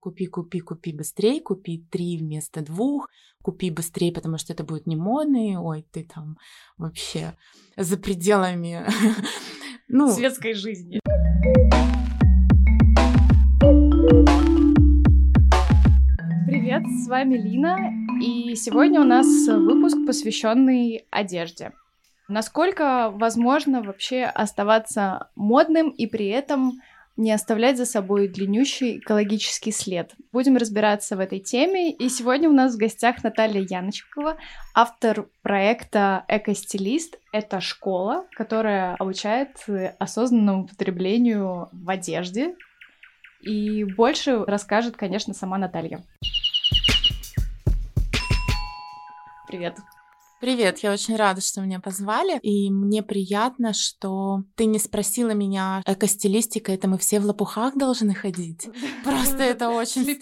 Купи, купи, купи быстрее, купи три вместо двух, купи быстрее, потому что это будет не модно, и, ой, ты там вообще за пределами ну, светской жизни. Привет, с вами Лина, и сегодня у нас выпуск, посвященный одежде. Насколько возможно вообще оставаться модным и при этом не оставлять за собой длиннющий экологический след. Будем разбираться в этой теме. И сегодня у нас в гостях Наталья Яночкова, автор проекта «Экостилист». Это школа, которая обучает осознанному потреблению в одежде. И больше расскажет, конечно, сама Наталья. Привет. Привет, я очень рада, что меня позвали, и мне приятно, что ты не спросила меня, эко-стилистика, это мы все в лопухах должны ходить. Просто это очень...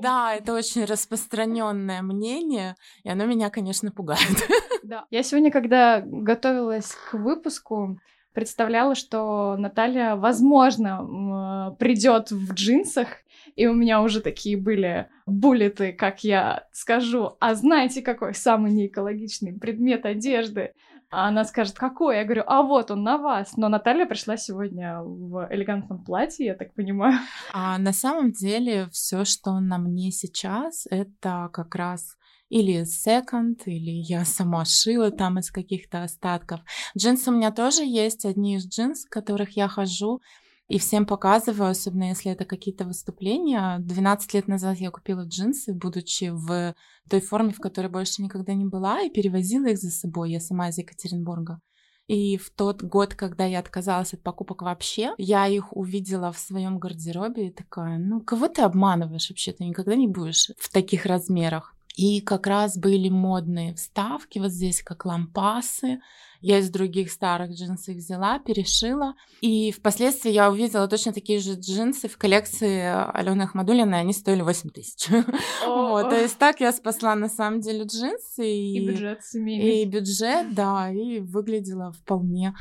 Да, это очень распространенное мнение, и оно меня, конечно, пугает. Да. Я сегодня, когда готовилась к выпуску, представляла, что Наталья, возможно, придет в джинсах, и у меня уже такие были буллеты, как я скажу, а знаете, какой самый неэкологичный предмет одежды? А она скажет, какой? Я говорю, а вот он на вас. Но Наталья пришла сегодня в элегантном платье, я так понимаю. А на самом деле все, что на мне сейчас, это как раз или секонд, или я сама шила там из каких-то остатков. Джинсы у меня тоже есть, одни из джинс, в которых я хожу и всем показываю, особенно если это какие-то выступления. 12 лет назад я купила джинсы, будучи в той форме, в которой больше никогда не была, и перевозила их за собой. Я сама из Екатеринбурга. И в тот год, когда я отказалась от покупок вообще, я их увидела в своем гардеробе и такая, ну, кого ты обманываешь вообще? Ты никогда не будешь в таких размерах. И как раз были модные вставки, вот здесь как лампасы. Я из других старых джинсов взяла, перешила. И впоследствии я увидела точно такие же джинсы в коллекции Алены Ахмадулиной, они стоили 8 тысяч. Вот, то есть так я спасла на самом деле джинсы. И бюджет семейный. И бюджет, да, и выглядела вполне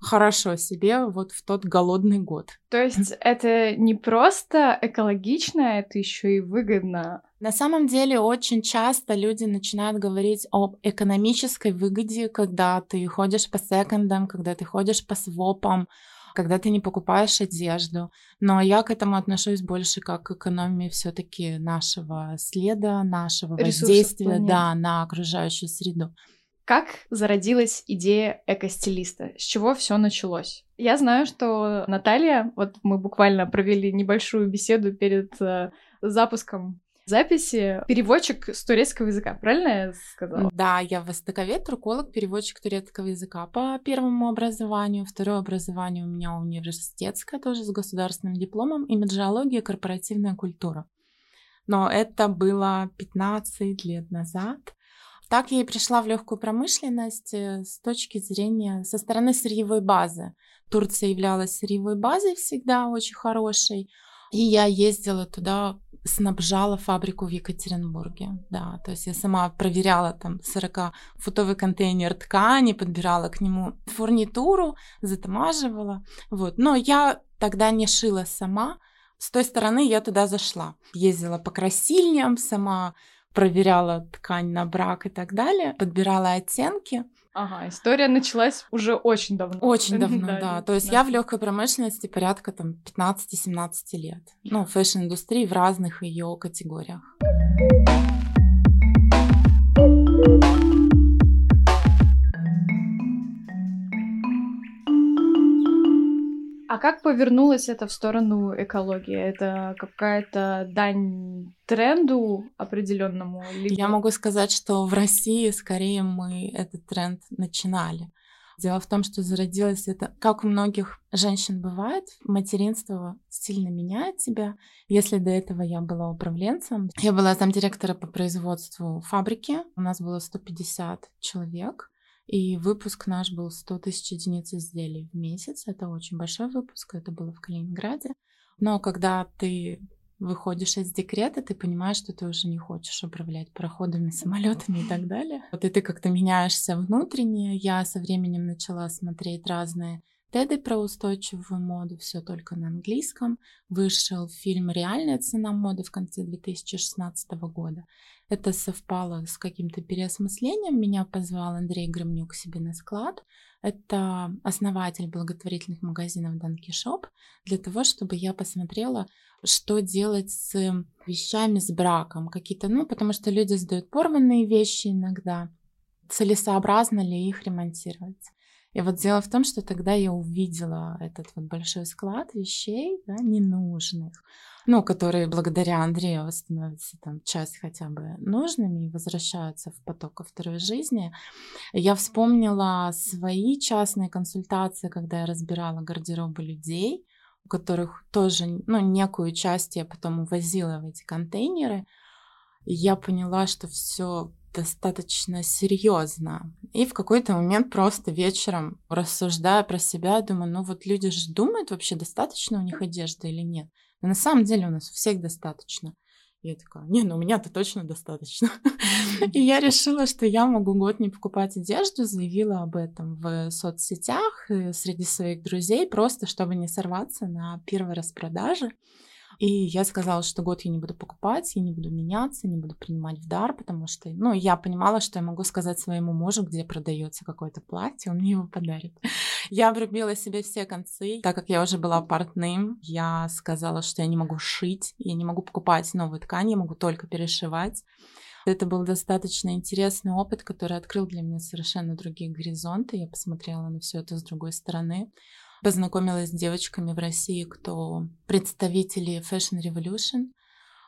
хорошо себе вот в тот голодный год. То есть это не просто экологично, это еще и выгодно. На самом деле очень часто люди начинают говорить об экономической выгоде, когда ты ходишь по секондам, когда ты ходишь по свопам, когда ты не покупаешь одежду. Но я к этому отношусь больше как к экономии все-таки нашего следа, нашего Ресурсов воздействия да, на окружающую среду. Как зародилась идея экостилиста? С чего все началось? Я знаю, что Наталья, вот мы буквально провели небольшую беседу перед э, запуском записи переводчик с турецкого языка, правильно я сказала? Да, я востоковед, турколог, переводчик турецкого языка по первому образованию. Второе образование у меня университетское, тоже с государственным дипломом, имиджиология, корпоративная культура. Но это было 15 лет назад. Так я и пришла в легкую промышленность э, с точки зрения со стороны сырьевой базы. Турция являлась сырьевой базой всегда очень хорошей. И я ездила туда, снабжала фабрику в Екатеринбурге. Да, то есть я сама проверяла там 40-футовый контейнер ткани, подбирала к нему фурнитуру, затамаживала. Вот. Но я тогда не шила сама. С той стороны я туда зашла. Ездила по красильням, сама проверяла ткань на брак и так далее, подбирала оттенки. Ага, история началась уже очень давно. Очень давно, да. да. То есть да. я в легкой промышленности порядка там 15-17 лет. Ну, fashion-индустрии в разных ее категориях. А как повернулось это в сторону экологии? Это какая-то дань тренду определенному? Либо... Я могу сказать, что в России скорее мы этот тренд начинали. Дело в том, что зародилось это, как у многих женщин бывает, материнство сильно меняет тебя. Если до этого я была управленцем, я была замдиректора по производству фабрики, у нас было 150 человек, и выпуск наш был 100 тысяч единиц изделий в месяц. Это очень большой выпуск, это было в Калининграде. Но когда ты выходишь из декрета, ты понимаешь, что ты уже не хочешь управлять пароходами, самолетами и так далее. Вот и ты как-то меняешься внутренне. Я со временем начала смотреть разные Теды про устойчивую моду, все только на английском. Вышел фильм «Реальная цена моды» в конце 2016 года. Это совпало с каким-то переосмыслением. Меня позвал Андрей Громнюк к себе на склад. Это основатель благотворительных магазинов Данки Шоп, для того, чтобы я посмотрела, что делать с вещами с браком. Какие-то, ну, потому что люди сдают порванные вещи иногда. Целесообразно ли их ремонтировать? И вот дело в том, что тогда я увидела этот вот большой склад вещей, да, ненужных, ну, которые благодаря Андрею становятся там часть хотя бы нужными и возвращаются в поток второй жизни. Я вспомнила свои частные консультации, когда я разбирала гардеробы людей, у которых тоже, ну, некую часть я потом увозила в эти контейнеры. И я поняла, что все достаточно серьезно. И в какой-то момент просто вечером, рассуждая про себя, думаю, ну вот люди же думают вообще, достаточно у них одежды или нет. Но на самом деле у нас у всех достаточно. И я такая, не, ну у меня-то точно достаточно. И я решила, что я могу год не покупать одежду, заявила об этом в соцсетях среди своих друзей, просто чтобы не сорваться на первой распродаже. И я сказала, что год я не буду покупать, я не буду меняться, не буду принимать в дар, потому что, ну, я понимала, что я могу сказать своему мужу, где продается какое-то платье, он мне его подарит. Я обрубила себе все концы, так как я уже была портным, я сказала, что я не могу шить, я не могу покупать новую ткань, я могу только перешивать. Это был достаточно интересный опыт, который открыл для меня совершенно другие горизонты. Я посмотрела на все это с другой стороны познакомилась с девочками в России, кто представители Fashion Revolution.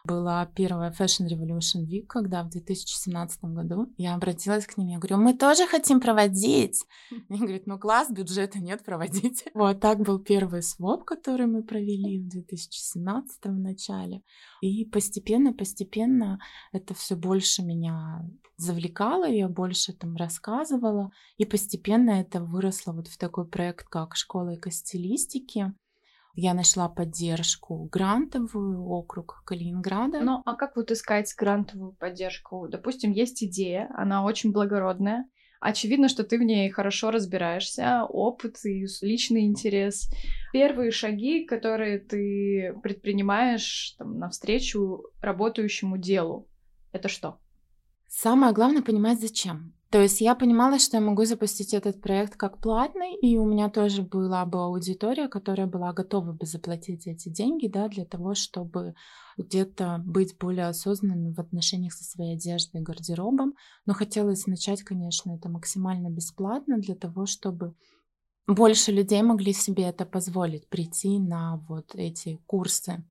Была первая Fashion Revolution Week, когда в 2017 году я обратилась к ним, я говорю, мы тоже хотим проводить. Они говорят, ну класс, бюджета нет, проводить. Вот так был первый своп, который мы провели в 2017 в начале. И постепенно-постепенно это все больше меня завлекало, я больше там рассказывала, и постепенно это выросло вот в такой проект, как «Школа экостилистики». Я нашла поддержку грантовую, округ Калининграда. Ну, а как вот искать грантовую поддержку? Допустим, есть идея, она очень благородная, Очевидно, что ты в ней хорошо разбираешься, опыт и личный интерес. Первые шаги, которые ты предпринимаешь там, навстречу работающему делу, это что? Самое главное понимать, зачем. То есть я понимала, что я могу запустить этот проект как платный, и у меня тоже была бы аудитория, которая была готова бы заплатить эти деньги, да, для того, чтобы где-то быть более осознанными в отношениях со своей одеждой и гардеробом. Но хотелось начать, конечно, это максимально бесплатно для того, чтобы больше людей могли себе это позволить, прийти на вот эти курсы.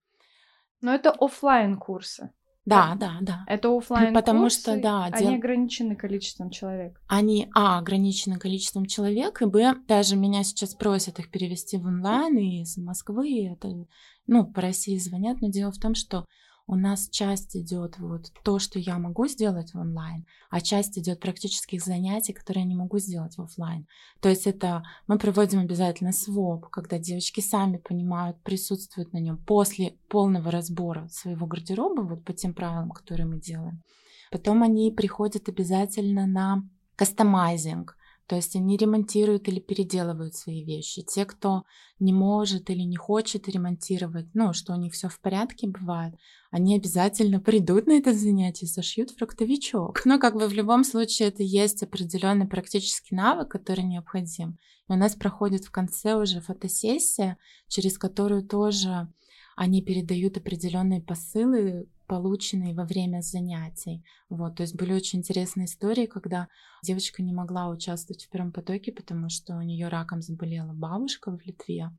Но это офлайн курсы. Да, да, да. Это офлайн Потому что, да, они дел... ограничены количеством человек. Они, а, ограничены количеством человек, и, б, даже меня сейчас просят их перевести в онлайн из Москвы, это, ну, по России звонят, но дело в том, что у нас часть идет вот то, что я могу сделать в онлайн, а часть идет практических занятий, которые я не могу сделать в офлайн. То есть это мы проводим обязательно своп, когда девочки сами понимают, присутствуют на нем после полного разбора своего гардероба, вот по тем правилам, которые мы делаем. Потом они приходят обязательно на кастомайзинг, то есть они ремонтируют или переделывают свои вещи. Те, кто не может или не хочет ремонтировать, ну, что у них все в порядке бывает, они обязательно придут на это занятие и сошьют фруктовичок. Но как бы в любом случае это есть определенный практический навык, который необходим. И у нас проходит в конце уже фотосессия, через которую тоже они передают определенные посылы полученные во время занятий. Вот, то есть были очень интересные истории, когда девочка не могла участвовать в первом потоке, потому что у нее раком заболела бабушка в Литве.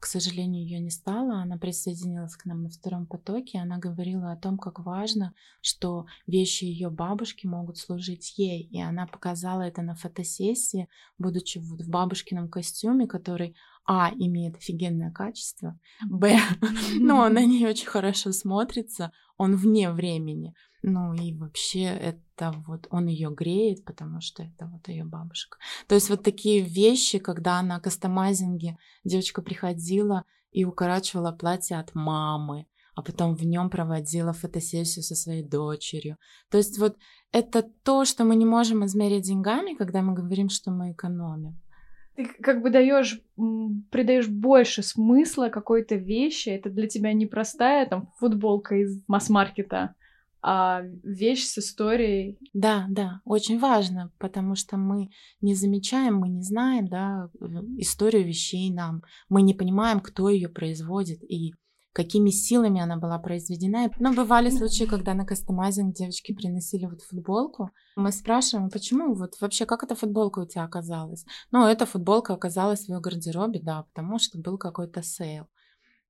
К сожалению, ее не стало. Она присоединилась к нам на втором потоке. Она говорила о том, как важно, что вещи ее бабушки могут служить ей. И она показала это на фотосессии, будучи в бабушкином костюме, который а, имеет офигенное качество, Б, но он на ней очень хорошо смотрится, он вне времени. Ну и вообще это вот он ее греет, потому что это вот ее бабушка. То есть вот такие вещи, когда на кастомайзинге девочка приходила и укорачивала платье от мамы, а потом в нем проводила фотосессию со своей дочерью. То есть вот это то, что мы не можем измерить деньгами, когда мы говорим, что мы экономим. Ты как бы даешь, придаешь больше смысла какой-то вещи. Это для тебя не простая там футболка из масс-маркета, а вещь с историей. Да, да, очень важно, потому что мы не замечаем, мы не знаем, да, историю вещей нам, мы не понимаем, кто ее производит и какими силами она была произведена. Но бывали случаи, когда на customizing девочки приносили вот футболку. Мы спрашиваем, почему вот вообще как эта футболка у тебя оказалась? Ну, эта футболка оказалась в ее гардеробе, да, потому что был какой-то sale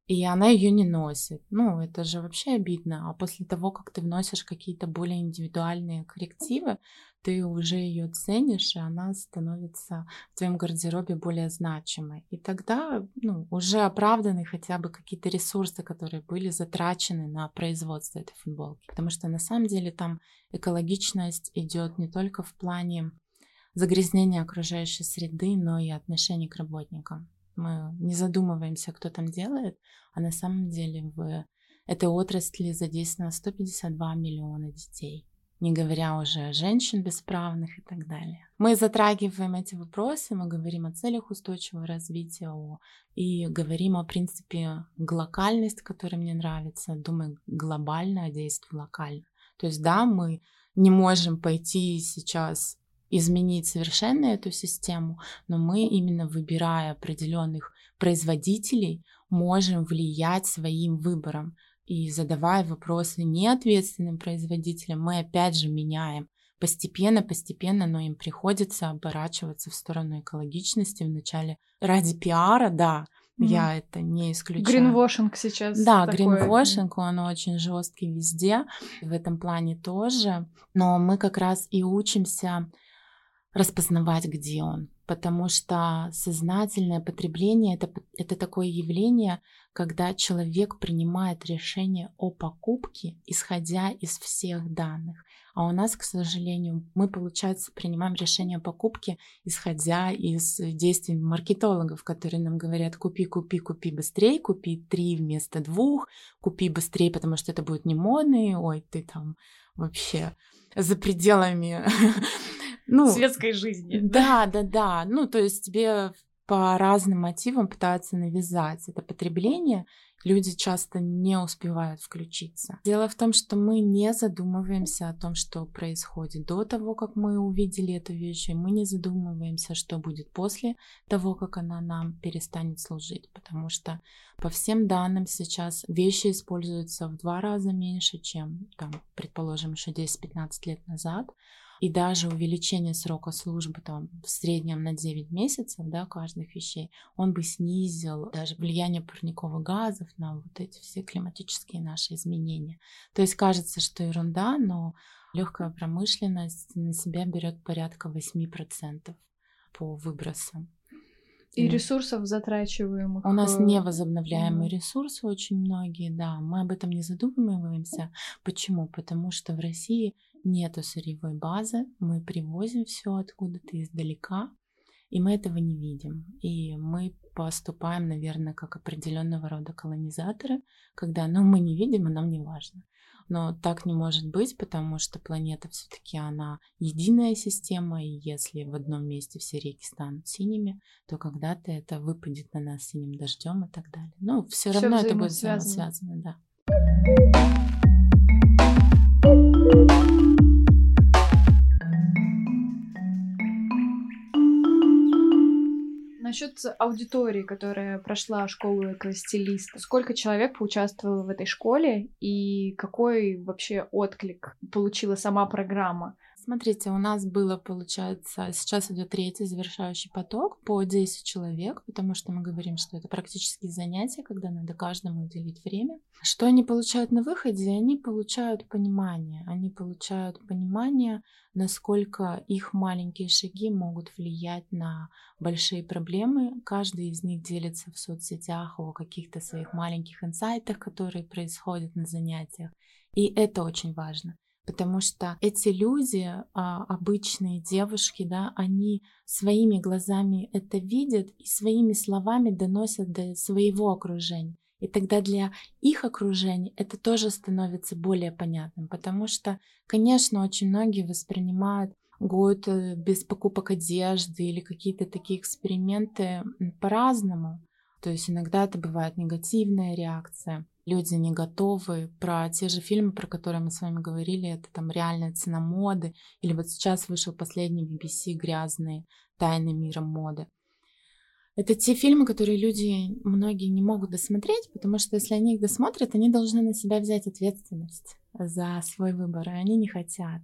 и она ее не носит. Ну, это же вообще обидно. А после того, как ты вносишь какие-то более индивидуальные коррективы, ты уже ее ценишь, и она становится в твоем гардеробе более значимой. И тогда ну, уже оправданы хотя бы какие-то ресурсы, которые были затрачены на производство этой футболки. Потому что на самом деле там экологичность идет не только в плане загрязнения окружающей среды, но и отношений к работникам. Мы не задумываемся, кто там делает, а на самом деле в этой отрасли задействовано 152 миллиона детей не говоря уже о женщин бесправных и так далее. Мы затрагиваем эти вопросы, мы говорим о целях устойчивого развития и говорим о принципе глокальность, который мне нравится. Думаю, глобально, а действую локально. То есть да, мы не можем пойти сейчас изменить совершенно эту систему, но мы именно выбирая определенных производителей, можем влиять своим выбором. И задавая вопросы неответственным производителям, мы опять же меняем постепенно, постепенно, но им приходится оборачиваться в сторону экологичности вначале ради пиара, да, mm-hmm. я это не исключаю. Гринвошинг сейчас. Да, гринвошинг, он очень жесткий везде, в этом плане тоже, но мы как раз и учимся распознавать, где он. Потому что сознательное потребление это, это такое явление, когда человек принимает решение о покупке, исходя из всех данных. А у нас, к сожалению, мы, получается, принимаем решение о покупке, исходя из действий маркетологов, которые нам говорят, купи, купи, купи быстрее, купи три вместо двух, купи быстрее, потому что это будет не модно, ой, ты там вообще за пределами ну, светской жизни. Да, да, да. Ну, то есть тебе по разным мотивам пытаются навязать это потребление, люди часто не успевают включиться. Дело в том, что мы не задумываемся о том, что происходит до того, как мы увидели эту вещь, и мы не задумываемся, что будет после того, как она нам перестанет служить, потому что по всем данным сейчас вещи используются в два раза меньше, чем, там, предположим, еще 10-15 лет назад и даже увеличение срока службы там в среднем на 9 месяцев, да, каждых вещей, он бы снизил даже влияние парниковых газов на вот эти все климатические наши изменения. То есть кажется, что ерунда, но легкая промышленность на себя берет порядка 8% по выбросам. И ресурсов затрачиваемых. У нас э, невозобновляемые ресурсы очень многие, да. Мы об этом не задумываемся. Почему? Потому что в России нету сырьевой базы, мы привозим все откуда-то издалека, и мы этого не видим. И мы поступаем, наверное, как определенного рода колонизаторы, когда ну, мы не видим, и нам не важно. Но так не может быть, потому что планета все-таки она единая система, и если в одном месте все реки станут синими, то когда-то это выпадет на нас синим дождем и так далее. Ну, все равно это будет взаимосвязано, да. Насчет аудитории, которая прошла школу экостилиста, сколько человек поучаствовало в этой школе и какой вообще отклик получила сама программа? Смотрите, у нас было, получается, сейчас идет третий завершающий поток по 10 человек, потому что мы говорим, что это практически занятия, когда надо каждому уделить время. Что они получают на выходе? Они получают понимание. Они получают понимание, насколько их маленькие шаги могут влиять на большие проблемы. Каждый из них делится в соцсетях о каких-то своих маленьких инсайтах, которые происходят на занятиях. И это очень важно потому что эти люди, а, обычные девушки, да, они своими глазами это видят и своими словами доносят до своего окружения. И тогда для их окружения это тоже становится более понятным, потому что, конечно, очень многие воспринимают год э, без покупок одежды или какие-то такие эксперименты по-разному. То есть иногда это бывает негативная реакция. Люди не готовы. Про те же фильмы, про которые мы с вами говорили, это там реальная цена моды. Или вот сейчас вышел последний BBC «Грязные тайны мира моды». Это те фильмы, которые люди, многие не могут досмотреть, потому что если они их досмотрят, они должны на себя взять ответственность за свой выбор, и они не хотят.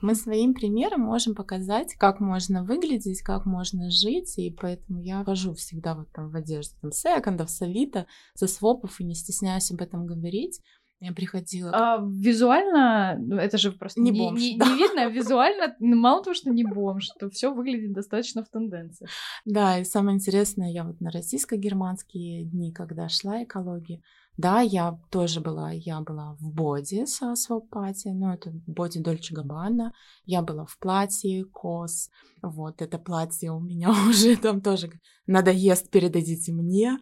Мы своим примером можем показать, как можно выглядеть, как можно жить, и поэтому я вожу всегда вот там в одежде там секондов, совита, со свопов, и не стесняюсь об этом говорить. Я приходила. А, визуально, ну, это же просто не, бомж, не, да. не видно, а визуально, ну, мало того, что не бомж, что все выглядит достаточно в тенденции. Да, и самое интересное, я вот на российско-германские дни, когда шла экология, да, я тоже была, я была в боди со свопати, но это боди Дольче Габбана, я была в платье Кос, вот, это платье у меня уже там тоже надоест, передадите мне.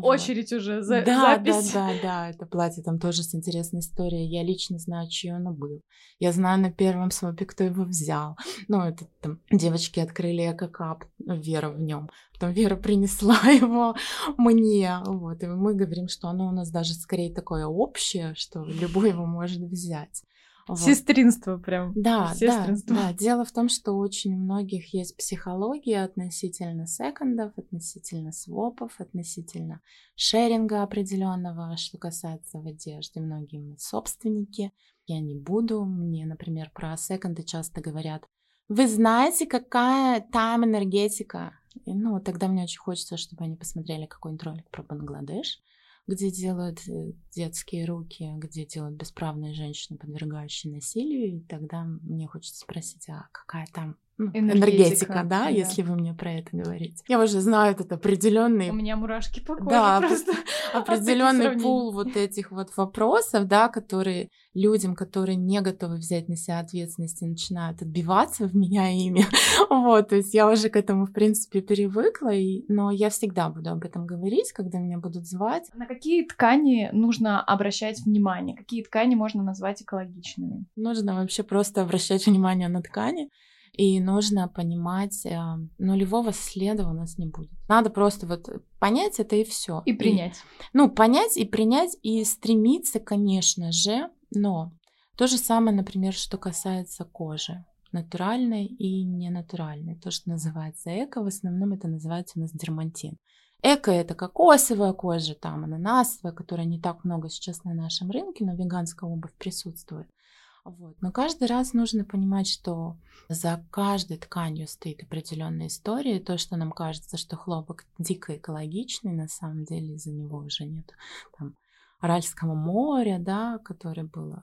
Очередь вот. уже за да, запись. Да, да, да, это платье там тоже с интересной историей. Я лично знаю, чье оно было. Я знаю на первом свопе, кто его взял. Ну, это там девочки открыли эко-кап, Вера в нем. Потом Вера принесла его мне. Вот, и мы говорим, что оно у нас даже скорее такое общее, что любой его может взять. Вот. Сестринство прям. Да, Сестринство. да, да. Дело в том, что очень у многих есть психология относительно секондов, относительно свопов, относительно шеринга определенного, что касается в одежде. Многие мы собственники. Я не буду. Мне, например, про секонды часто говорят, вы знаете, какая там энергетика? И, ну, тогда мне очень хочется, чтобы они посмотрели какой-нибудь ролик про Бангладеш где делают э, детские руки, где делают бесправные женщины, подвергающие насилию, и тогда мне хочется спросить, а какая там энергетика, энергетика да, да, если вы мне про это говорите. Я уже знаю этот определенный. У меня мурашки по коже да, просто. Определенный пул вот этих вот вопросов, да, которые людям, которые не готовы взять на себя ответственность и начинают отбиваться в меня ими. вот, то есть я уже к этому, в принципе, привыкла, и, но я всегда буду об этом говорить, когда меня будут звать. На какие ткани нужно обращать внимание? Какие ткани можно назвать экологичными? Нужно вообще просто обращать внимание на ткани. И нужно понимать, э, нулевого следа у нас не будет. Надо просто вот понять это и все. И принять. И, ну, понять и принять, и стремиться, конечно же, но то же самое, например, что касается кожи натуральной и ненатуральной. То, что называется эко, в основном это называется у нас дермантин. Эко это кокосовая кожа, там ананасовая, которая не так много сейчас на нашем рынке, но веганская обувь присутствует. Вот. Но каждый раз нужно понимать, что за каждой тканью стоит определенная история. То, что нам кажется, что хлопок дико экологичный, на самом деле из-за него уже нет там, Аральского моря, да, которое было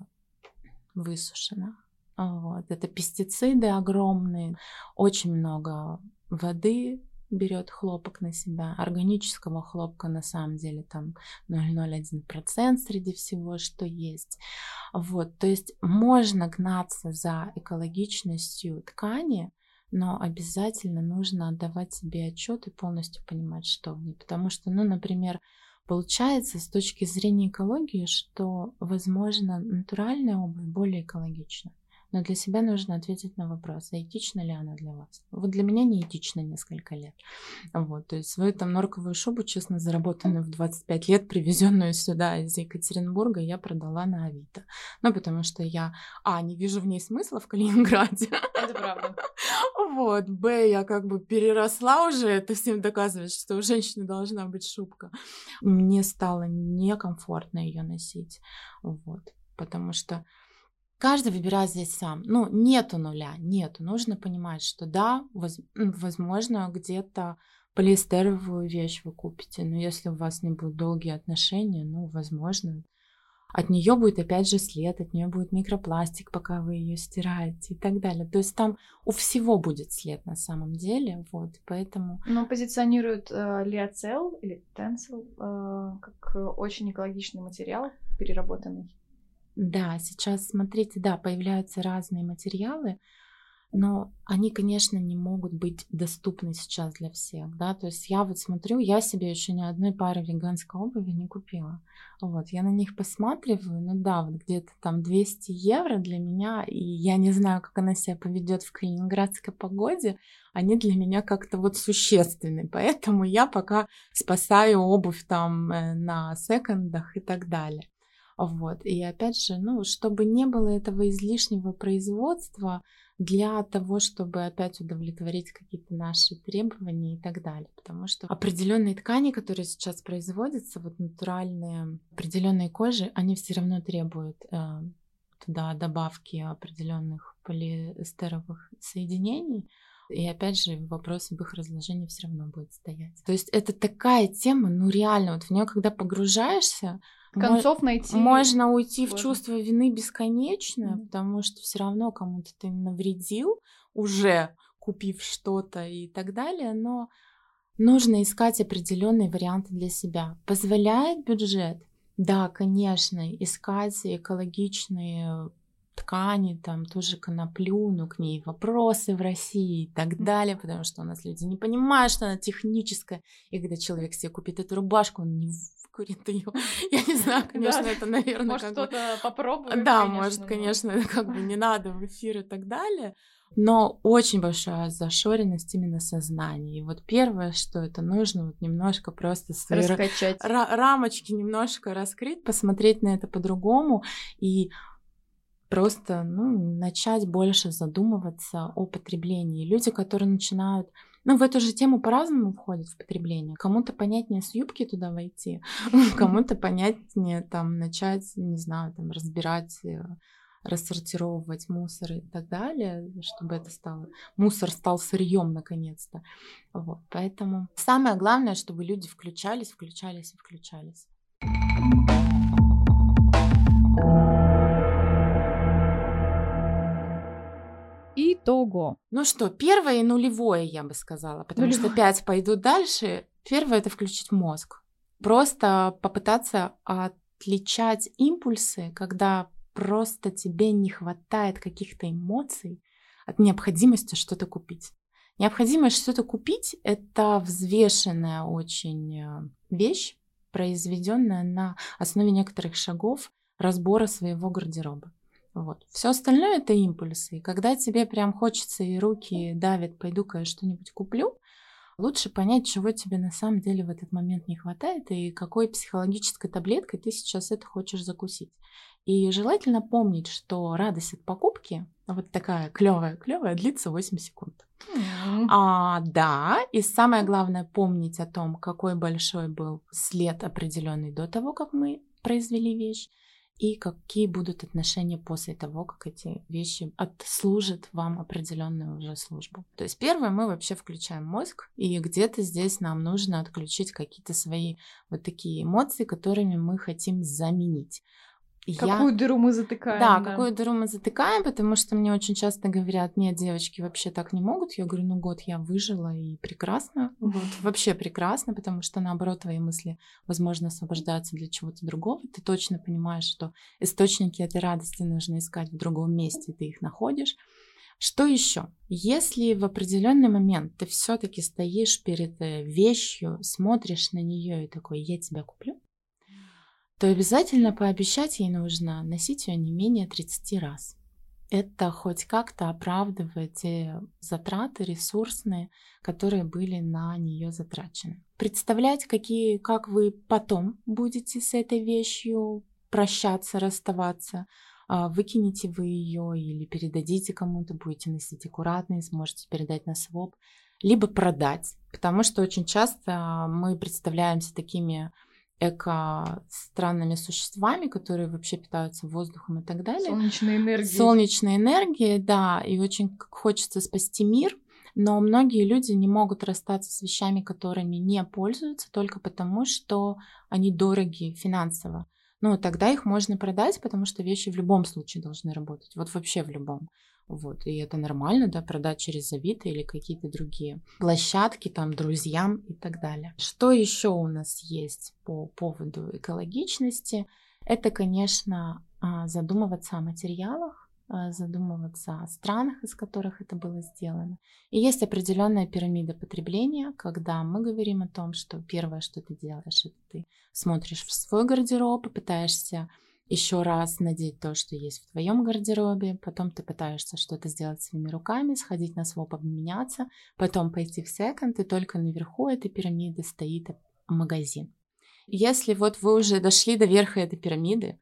высушено. Вот. Это пестициды огромные, очень много воды берет хлопок на себя. Органического хлопка на самом деле там 0,01% среди всего, что есть. Вот, то есть можно гнаться за экологичностью ткани, но обязательно нужно отдавать себе отчет и полностью понимать, что в ней. Потому что, ну, например, получается с точки зрения экологии, что, возможно, натуральная обувь более экологична но для себя нужно ответить на вопрос, а этична ли она для вас. Вот для меня не этично несколько лет. Вот, то есть свою там норковую шубу, честно, заработанную в 25 лет, привезенную сюда из Екатеринбурга, я продала на Авито. Ну, потому что я, а, не вижу в ней смысла в Калининграде. Это правда. Вот, б, я как бы переросла уже это всем доказывать, что у женщины должна быть шубка. Мне стало некомфортно ее носить, вот, потому что Каждый выбирает здесь сам. Ну, нету нуля, нету. Нужно понимать, что да, воз, возможно, где-то полиэстеровую вещь вы купите, но если у вас не будут долгие отношения, ну, возможно, от нее будет опять же след, от нее будет микропластик, пока вы ее стираете и так далее. То есть там у всего будет след на самом деле, вот, поэтому... Но позиционируют э, или тенсил э, как очень экологичный материал, переработанный. Да, сейчас, смотрите, да, появляются разные материалы, но они, конечно, не могут быть доступны сейчас для всех, да, то есть я вот смотрю, я себе еще ни одной пары веганской обуви не купила, вот, я на них посматриваю, ну да, вот где-то там 200 евро для меня, и я не знаю, как она себя поведет в калининградской погоде, они для меня как-то вот существенны, поэтому я пока спасаю обувь там э, на секондах и так далее. Вот. И опять же, ну, чтобы не было этого излишнего производства, для того, чтобы опять удовлетворить какие-то наши требования и так далее. Потому что определенные ткани, которые сейчас производятся, вот натуральные, определенные кожи, они все равно требуют э, туда добавки определенных полиэстеровых соединений. И опять же, вопрос об их разложении все равно будет стоять. То есть это такая тема, ну реально, вот в нее когда погружаешься, концов найти. Можно уйти сложно. в чувство вины бесконечно, mm-hmm. потому что все равно кому-то ты навредил, уже купив что-то и так далее, но нужно искать определенные варианты для себя. Позволяет бюджет? Да, конечно, искать экологичные ткани, там тоже коноплю, но к ней вопросы в России и так далее, потому что у нас люди не понимают, что она техническая, и когда человек себе купит эту рубашку, он не курит ее. Я не знаю, конечно, это, наверное, может, кто-то попробует. Да, может, конечно, как бы не надо в эфир и так далее. Но очень большая зашоренность именно сознания. И вот первое, что это нужно, вот немножко просто свои Раскачать. рамочки немножко раскрыть, посмотреть на это по-другому и просто ну, начать больше задумываться о потреблении. Люди, которые начинают ну, в эту же тему по-разному входит в потребление. Кому-то понятнее с юбки туда войти, кому-то понятнее там начать, не знаю, там разбирать э, рассортировывать мусор и так далее, чтобы это стало мусор стал сырьем наконец-то. Вот, поэтому самое главное, чтобы люди включались, включались и включались. Итого. Ну что, первое и нулевое, я бы сказала, потому нулевое. что пять пойду дальше. Первое это включить мозг. Просто попытаться отличать импульсы, когда просто тебе не хватает каких-то эмоций от необходимости что-то купить. Необходимость что-то купить – это взвешенная очень э, вещь, произведенная на основе некоторых шагов разбора своего гардероба. Вот. Все остальное это импульсы. И когда тебе прям хочется и руки давят, пойду-ка я что-нибудь куплю, лучше понять, чего тебе на самом деле в этот момент не хватает и какой психологической таблеткой ты сейчас это хочешь закусить. И желательно помнить, что радость от покупки, вот такая клевая, клевая, длится 8 секунд. Mm-hmm. А, да, и самое главное помнить о том, какой большой был след определенный до того, как мы произвели вещь, и какие будут отношения после того, как эти вещи отслужат вам определенную уже службу. То есть первое, мы вообще включаем мозг, и где-то здесь нам нужно отключить какие-то свои вот такие эмоции, которыми мы хотим заменить. Какую я... дыру мы затыкаем. Да, да, какую дыру мы затыкаем, потому что мне очень часто говорят, нет, девочки вообще так не могут. Я говорю, ну год я выжила и прекрасно, вот, вообще прекрасно, потому что наоборот твои мысли, возможно, освобождаются для чего-то другого. Ты точно понимаешь, что источники этой радости нужно искать в другом месте, ты их находишь. Что еще? Если в определенный момент ты все-таки стоишь перед э, вещью, смотришь на нее и такой, я тебя куплю, то обязательно пообещать ей нужно носить ее не менее 30 раз. Это хоть как-то оправдывает те затраты ресурсные, которые были на нее затрачены. Представлять, какие, как вы потом будете с этой вещью прощаться, расставаться, а, выкинете вы ее или передадите кому-то, будете носить аккуратно и сможете передать на своп, либо продать, потому что очень часто мы представляемся такими эко-странными существами, которые вообще питаются воздухом и так далее. Солнечной энергией. Солнечной энергией, да, и очень хочется спасти мир, но многие люди не могут расстаться с вещами, которыми не пользуются, только потому, что они дороги финансово. Ну, тогда их можно продать, потому что вещи в любом случае должны работать. Вот вообще в любом. Вот, и это нормально, да, продать через Авито или какие-то другие площадки, там, друзьям и так далее. Что еще у нас есть по поводу экологичности? Это, конечно, а, задумываться о материалах, э, задумываться о странах, из которых это было сделано. И есть определенная пирамида потребления, когда мы говорим о том, что первое, что ты делаешь, это ты смотришь в свой гардероб и пытаешься еще раз надеть то, что есть в твоем гардеробе, потом ты пытаешься что-то сделать своими руками, сходить на своп, обменяться, потом пойти в секонд, и только наверху этой пирамиды стоит магазин. Если вот вы уже дошли до верха этой пирамиды,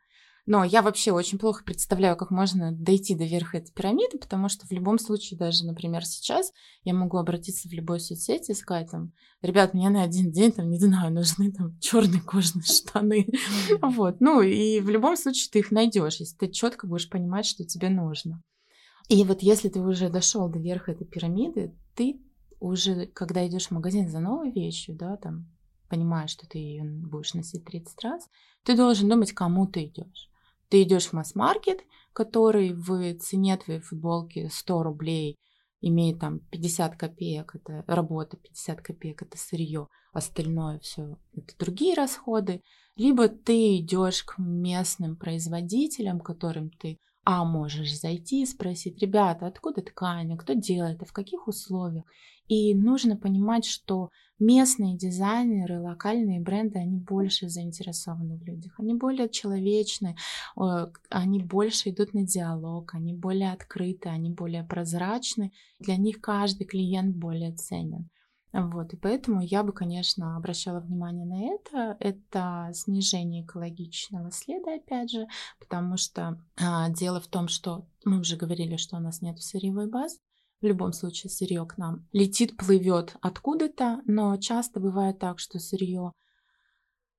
но я вообще очень плохо представляю, как можно дойти до верха этой пирамиды, потому что в любом случае, даже, например, сейчас я могу обратиться в любой соцсети и сказать там, ребят, мне на один день, там, не знаю, нужны там черные кожаные штаны. Вот. Ну, и в любом случае ты их найдешь, если ты четко будешь понимать, что тебе нужно. И вот если ты уже дошел до верха этой пирамиды, ты уже, когда идешь в магазин за новой вещью, да, там, понимаешь, что ты ее будешь носить 30 раз, ты должен думать, кому ты идешь. Ты идешь в масс-маркет, который в цене твоей футболки 100 рублей имеет там 50 копеек, это работа, 50 копеек это сырье, остальное все это другие расходы, либо ты идешь к местным производителям, которым ты а можешь зайти и спросить, ребята, откуда ткань, кто делает, а в каких условиях. И нужно понимать, что местные дизайнеры, локальные бренды, они больше заинтересованы в людях, они более человечны, они больше идут на диалог, они более открыты, они более прозрачны. Для них каждый клиент более ценен. Вот, и поэтому я бы, конечно, обращала внимание на это. Это снижение экологичного следа, опять же, потому что а, дело в том, что мы уже говорили, что у нас нет сырьевой базы. В любом случае сырье к нам летит, плывет откуда-то, но часто бывает так, что сырье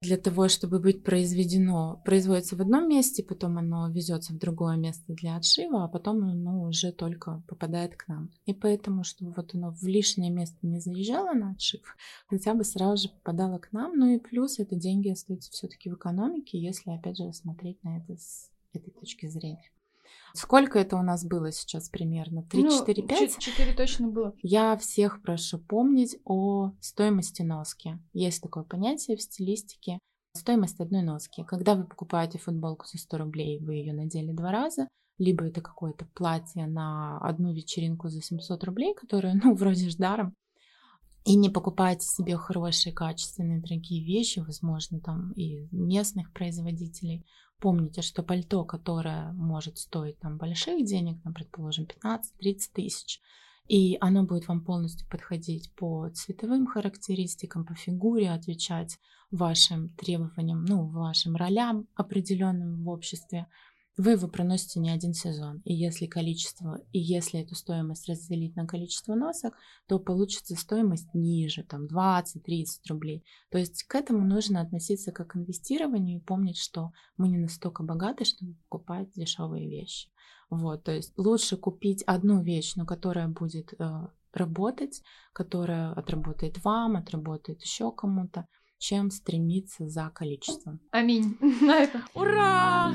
для того, чтобы быть произведено, производится в одном месте, потом оно везется в другое место для отшива, а потом оно уже только попадает к нам. И поэтому, чтобы вот оно в лишнее место не заезжало на отшив, хотя бы сразу же попадало к нам. Ну и плюс это деньги остаются все-таки в экономике, если опять же смотреть на это с этой точки зрения. Сколько это у нас было сейчас примерно? 3, ну, 4, 5? 4 точно было. Я всех прошу помнить о стоимости носки. Есть такое понятие в стилистике. Стоимость одной носки. Когда вы покупаете футболку за 100 рублей, вы ее надели два раза, либо это какое-то платье на одну вечеринку за 700 рублей, которое, ну, вроде ж даром, и не покупайте себе хорошие, качественные, дорогие вещи, возможно, там и местных производителей. Помните, что пальто, которое может стоить там больших денег, там, предположим, 15-30 тысяч, и оно будет вам полностью подходить по цветовым характеристикам, по фигуре, отвечать вашим требованиям, ну, вашим ролям определенным в обществе, вы его проносите не один сезон. И если количество, и если эту стоимость разделить на количество носок, то получится стоимость ниже, там 20-30 рублей. То есть к этому нужно относиться как к инвестированию и помнить, что мы не настолько богаты, чтобы покупать дешевые вещи. Вот, то есть лучше купить одну вещь, но которая будет э, работать, которая отработает вам, отработает еще кому-то, чем стремиться за количеством. Аминь. На это. Ура!